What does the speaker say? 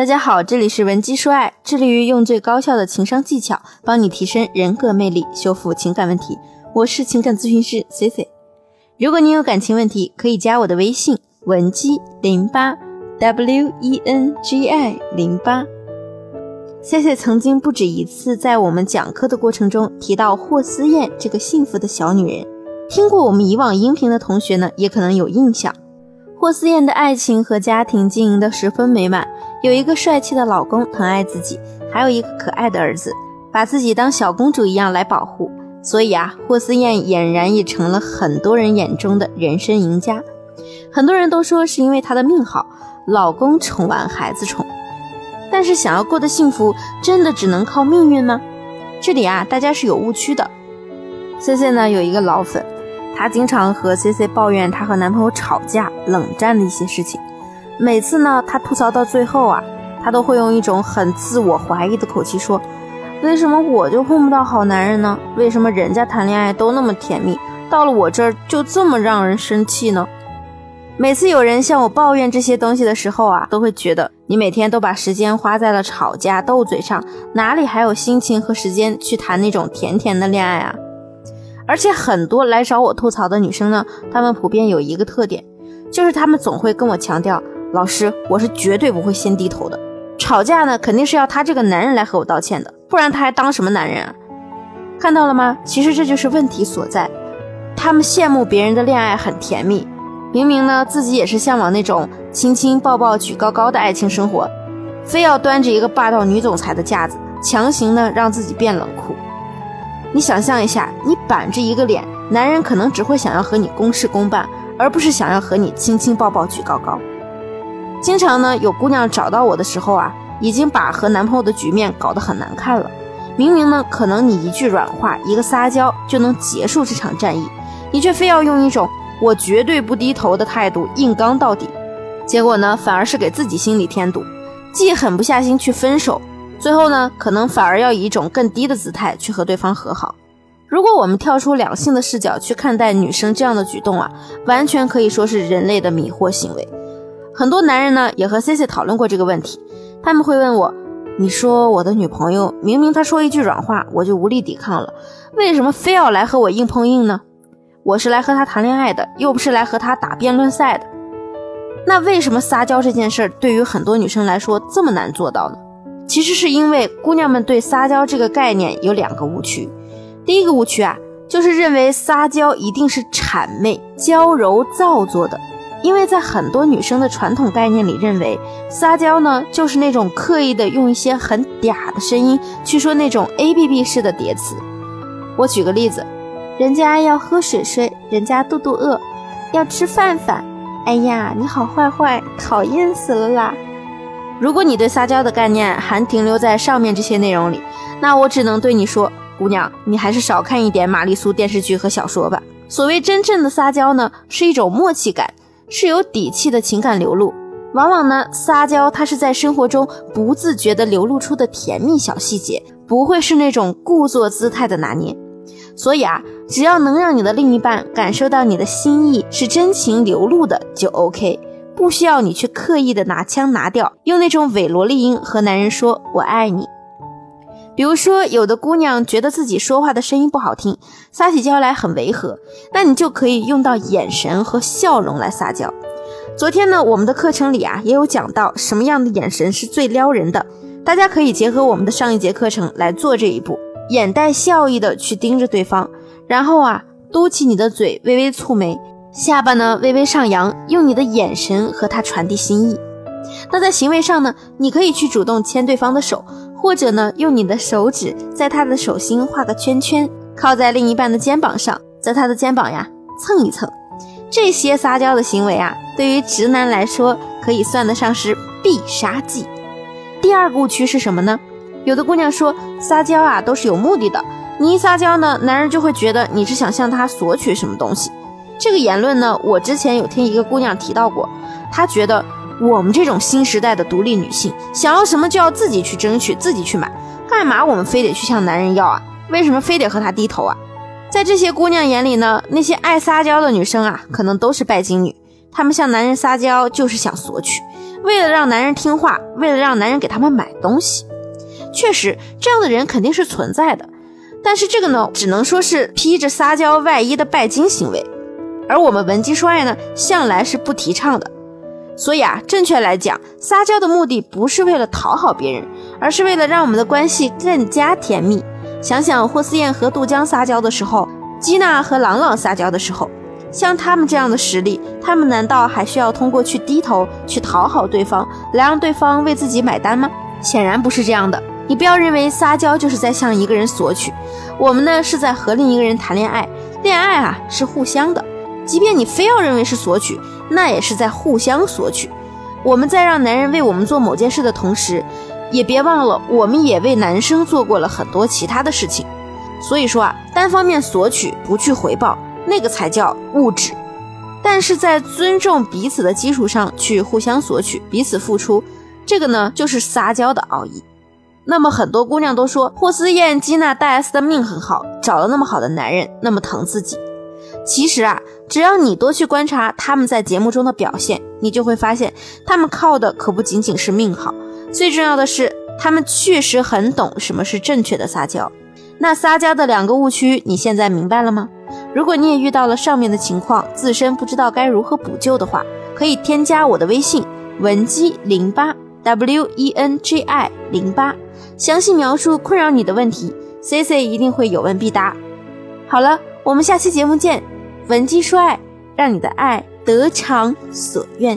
大家好，这里是文姬说爱，致力于用最高效的情商技巧帮你提升人格魅力，修复情感问题。我是情感咨询师 C C。如果你有感情问题，可以加我的微信文姬零八 W E N G I 零八。C C 曾经不止一次在我们讲课的过程中提到霍思燕这个幸福的小女人，听过我们以往音频的同学呢，也可能有印象。霍思燕的爱情和家庭经营的十分美满，有一个帅气的老公疼爱自己，还有一个可爱的儿子，把自己当小公主一样来保护。所以啊，霍思燕俨然也成了很多人眼中的人生赢家。很多人都说是因为她的命好，老公宠完孩子宠。但是想要过得幸福，真的只能靠命运吗？这里啊，大家是有误区的。C C 呢有一个老粉。她经常和 C C 抱怨她和男朋友吵架、冷战的一些事情。每次呢，她吐槽到最后啊，她都会用一种很自我怀疑的口气说：“为什么我就碰不到好男人呢？为什么人家谈恋爱都那么甜蜜，到了我这儿就这么让人生气呢？”每次有人向我抱怨这些东西的时候啊，都会觉得你每天都把时间花在了吵架、斗嘴上，哪里还有心情和时间去谈那种甜甜的恋爱啊？而且很多来找我吐槽的女生呢，她们普遍有一个特点，就是她们总会跟我强调：“老师，我是绝对不会先低头的。吵架呢，肯定是要他这个男人来和我道歉的，不然他还当什么男人啊？”看到了吗？其实这就是问题所在。他们羡慕别人的恋爱很甜蜜，明明呢自己也是向往那种亲亲抱抱举高高的爱情生活，非要端着一个霸道女总裁的架子，强行呢让自己变冷酷。你想象一下，你板着一个脸，男人可能只会想要和你公事公办，而不是想要和你亲亲抱抱举高高。经常呢，有姑娘找到我的时候啊，已经把和男朋友的局面搞得很难看了。明明呢，可能你一句软话，一个撒娇就能结束这场战役，你却非要用一种我绝对不低头的态度硬刚到底，结果呢，反而是给自己心里添堵，既狠不下心去分手。最后呢，可能反而要以一种更低的姿态去和对方和好。如果我们跳出两性的视角去看待女生这样的举动啊，完全可以说是人类的迷惑行为。很多男人呢也和 C C 讨论过这个问题，他们会问我：“你说我的女朋友明明她说一句软话我就无力抵抗了，为什么非要来和我硬碰硬呢？我是来和她谈恋爱的，又不是来和她打辩论赛的。那为什么撒娇这件事儿对于很多女生来说这么难做到呢？”其实是因为姑娘们对撒娇这个概念有两个误区。第一个误区啊，就是认为撒娇一定是谄媚、娇柔造作的。因为在很多女生的传统概念里，认为撒娇呢，就是那种刻意的用一些很嗲的声音去说那种 A B B 式的叠词。我举个例子，人家要喝水水，人家肚肚饿，要吃饭饭。哎呀，你好坏坏，讨厌死了啦！如果你对撒娇的概念还停留在上面这些内容里，那我只能对你说，姑娘，你还是少看一点玛丽苏电视剧和小说吧。所谓真正的撒娇呢，是一种默契感，是有底气的情感流露。往往呢，撒娇它是在生活中不自觉地流露出的甜蜜小细节，不会是那种故作姿态的拿捏。所以啊，只要能让你的另一半感受到你的心意是真情流露的，就 OK。不需要你去刻意的拿腔拿调，用那种伪萝莉音和男人说“我爱你”。比如说，有的姑娘觉得自己说话的声音不好听，撒起娇来很违和，那你就可以用到眼神和笑容来撒娇。昨天呢，我们的课程里啊也有讲到什么样的眼神是最撩人的，大家可以结合我们的上一节课程来做这一步，眼带笑意的去盯着对方，然后啊嘟起你的嘴，微微蹙眉。下巴呢微微上扬，用你的眼神和他传递心意。那在行为上呢，你可以去主动牵对方的手，或者呢用你的手指在他的手心画个圈圈，靠在另一半的肩膀上，在他的肩膀呀蹭一蹭。这些撒娇的行为啊，对于直男来说可以算得上是必杀技。第二个误区是什么呢？有的姑娘说撒娇啊都是有目的的，你一撒娇呢，男人就会觉得你是想向他索取什么东西。这个言论呢，我之前有听一个姑娘提到过，她觉得我们这种新时代的独立女性，想要什么就要自己去争取，自己去买，干嘛我们非得去向男人要啊？为什么非得和他低头啊？在这些姑娘眼里呢，那些爱撒娇的女生啊，可能都是拜金女，她们向男人撒娇就是想索取，为了让男人听话，为了让男人给他们买东西。确实，这样的人肯定是存在的，但是这个呢，只能说是披着撒娇外衣的拜金行为，而我们文姬说爱呢，向来是不提倡的。所以啊，正确来讲，撒娇的目的不是为了讨好别人，而是为了让我们的关系更加甜蜜。想想霍思燕和杜江撒娇的时候，基娜和朗朗撒娇的时候，像他们这样的实力，他们难道还需要通过去低头去讨好对方，来让对方为自己买单吗？显然不是这样的。你不要认为撒娇就是在向一个人索取，我们呢是在和另一个人谈恋爱，恋爱啊是互相的。即便你非要认为是索取，那也是在互相索取。我们在让男人为我们做某件事的同时，也别忘了我们也为男生做过了很多其他的事情。所以说啊，单方面索取不去回报，那个才叫物质。但是在尊重彼此的基础上去互相索取，彼此付出，这个呢就是撒娇的奥义。那么很多姑娘都说霍思燕、吉娜、大 S 的命很好，找了那么好的男人，那么疼自己。其实啊，只要你多去观察他们在节目中的表现，你就会发现，他们靠的可不仅仅是命好，最重要的是，他们确实很懂什么是正确的撒娇。那撒娇的两个误区，你现在明白了吗？如果你也遇到了上面的情况，自身不知道该如何补救的话，可以添加我的微信文姬零八 w e n j i 零八。详细描述困扰你的问题，C C 一定会有问必答。好了，我们下期节目见，闻鸡说爱，让你的爱得偿所愿。